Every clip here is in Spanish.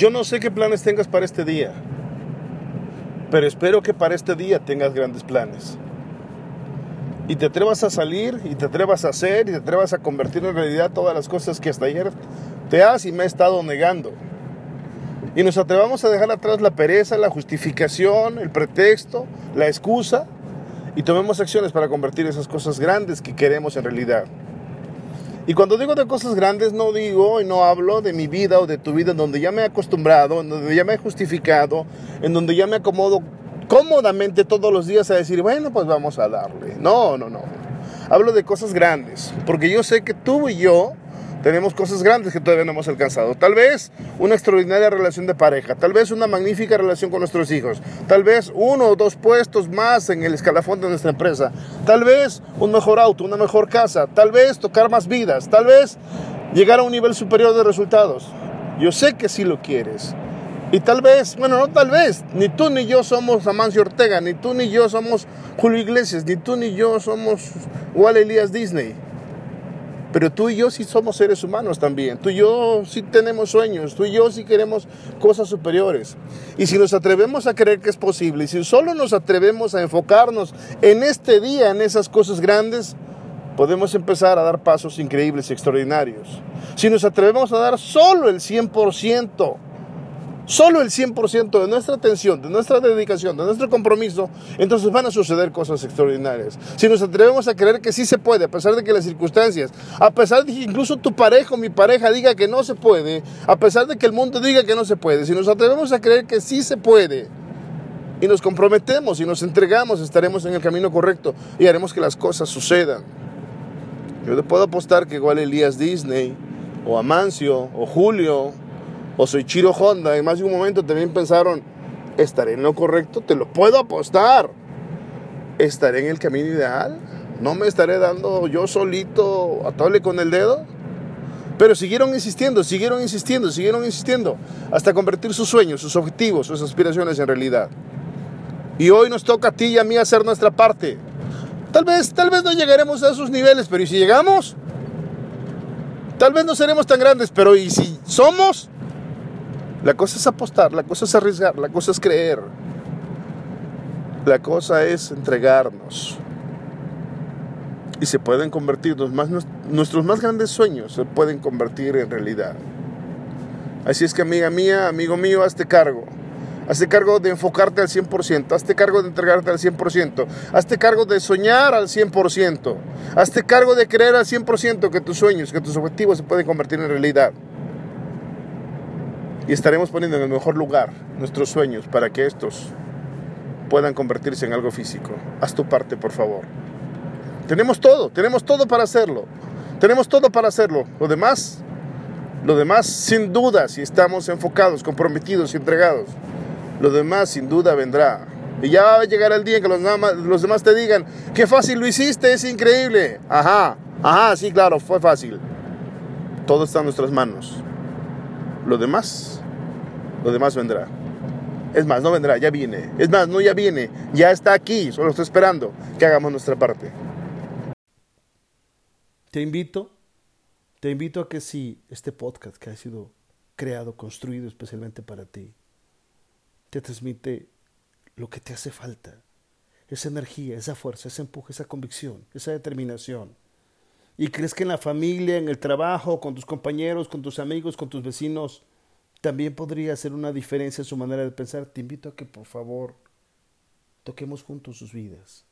Yo no sé qué planes tengas para este día, pero espero que para este día tengas grandes planes. Y te atrevas a salir, y te atrevas a hacer, y te atrevas a convertir en realidad todas las cosas que hasta ayer te has y me he estado negando. Y nos atrevamos a dejar atrás la pereza, la justificación, el pretexto, la excusa, y tomemos acciones para convertir esas cosas grandes que queremos en realidad. Y cuando digo de cosas grandes, no digo y no hablo de mi vida o de tu vida en donde ya me he acostumbrado, en donde ya me he justificado, en donde ya me acomodo cómodamente todos los días a decir, bueno, pues vamos a darle. No, no, no. Hablo de cosas grandes, porque yo sé que tú y yo tenemos cosas grandes que todavía no hemos alcanzado. Tal vez una extraordinaria relación de pareja, tal vez una magnífica relación con nuestros hijos, tal vez uno o dos puestos más en el escalafón de nuestra empresa, tal vez un mejor auto, una mejor casa, tal vez tocar más vidas, tal vez llegar a un nivel superior de resultados. Yo sé que sí lo quieres. Y tal vez, bueno, no tal vez, ni tú ni yo somos Amancio Ortega, ni tú ni yo somos Julio Iglesias, ni tú ni yo somos Walt Elías Disney. Pero tú y yo sí somos seres humanos también. Tú y yo sí tenemos sueños. Tú y yo sí queremos cosas superiores. Y si nos atrevemos a creer que es posible, y si solo nos atrevemos a enfocarnos en este día, en esas cosas grandes, podemos empezar a dar pasos increíbles y extraordinarios. Si nos atrevemos a dar solo el 100%, solo el 100% de nuestra atención, de nuestra dedicación, de nuestro compromiso, entonces van a suceder cosas extraordinarias. Si nos atrevemos a creer que sí se puede, a pesar de que las circunstancias, a pesar de que incluso tu pareja o mi pareja diga que no se puede, a pesar de que el mundo diga que no se puede, si nos atrevemos a creer que sí se puede, y nos comprometemos y nos entregamos, estaremos en el camino correcto y haremos que las cosas sucedan. Yo te puedo apostar que igual Elías Disney, o Amancio, o Julio, o soy Chiro Honda, en más de un momento también pensaron, ¿estaré en lo correcto? Te lo puedo apostar. ¿Estaré en el camino ideal? ¿No me estaré dando yo solito a toble con el dedo? Pero siguieron insistiendo, siguieron insistiendo, siguieron insistiendo, hasta convertir sus sueños, sus objetivos, sus aspiraciones en realidad. Y hoy nos toca a ti y a mí hacer nuestra parte. Tal vez, tal vez no llegaremos a esos niveles, pero ¿y si llegamos? Tal vez no seremos tan grandes, pero ¿y si somos? La cosa es apostar, la cosa es arriesgar, la cosa es creer. La cosa es entregarnos. Y se pueden convertir, nuestros más grandes sueños se pueden convertir en realidad. Así es que amiga mía, amigo mío, hazte cargo. Hazte cargo de enfocarte al 100%, hazte cargo de entregarte al 100%, hazte cargo de soñar al 100%, hazte cargo de creer al 100% que tus sueños, que tus objetivos se pueden convertir en realidad y estaremos poniendo en el mejor lugar nuestros sueños para que estos puedan convertirse en algo físico. Haz tu parte, por favor. Tenemos todo, tenemos todo para hacerlo. Tenemos todo para hacerlo. Lo demás, lo demás sin duda, si estamos enfocados, comprometidos y entregados, lo demás sin duda vendrá. Y ya va a llegar el día en que los, los demás te digan, qué fácil lo hiciste, es increíble. Ajá, ajá, sí, claro, fue fácil. Todo está en nuestras manos. Lo demás lo demás vendrá. Es más, no vendrá, ya viene. Es más, no ya viene, ya está aquí, solo está esperando que hagamos nuestra parte. Te invito, te invito a que si este podcast que ha sido creado, construido especialmente para ti, te transmite lo que te hace falta, esa energía, esa fuerza, ese empuje, esa convicción, esa determinación. Y crees que en la familia, en el trabajo, con tus compañeros, con tus amigos, con tus vecinos, también podría hacer una diferencia en su manera de pensar. Te invito a que por favor toquemos juntos sus vidas,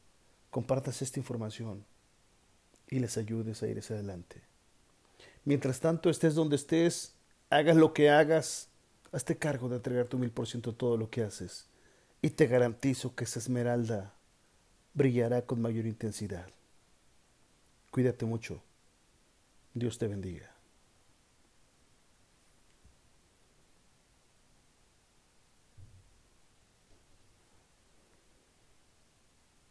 compartas esta información y les ayudes a ir hacia adelante. Mientras tanto, estés donde estés, hagas lo que hagas, hazte cargo de entregar tu mil por ciento todo lo que haces y te garantizo que esa esmeralda brillará con mayor intensidad. Cuídate mucho. Dios te bendiga.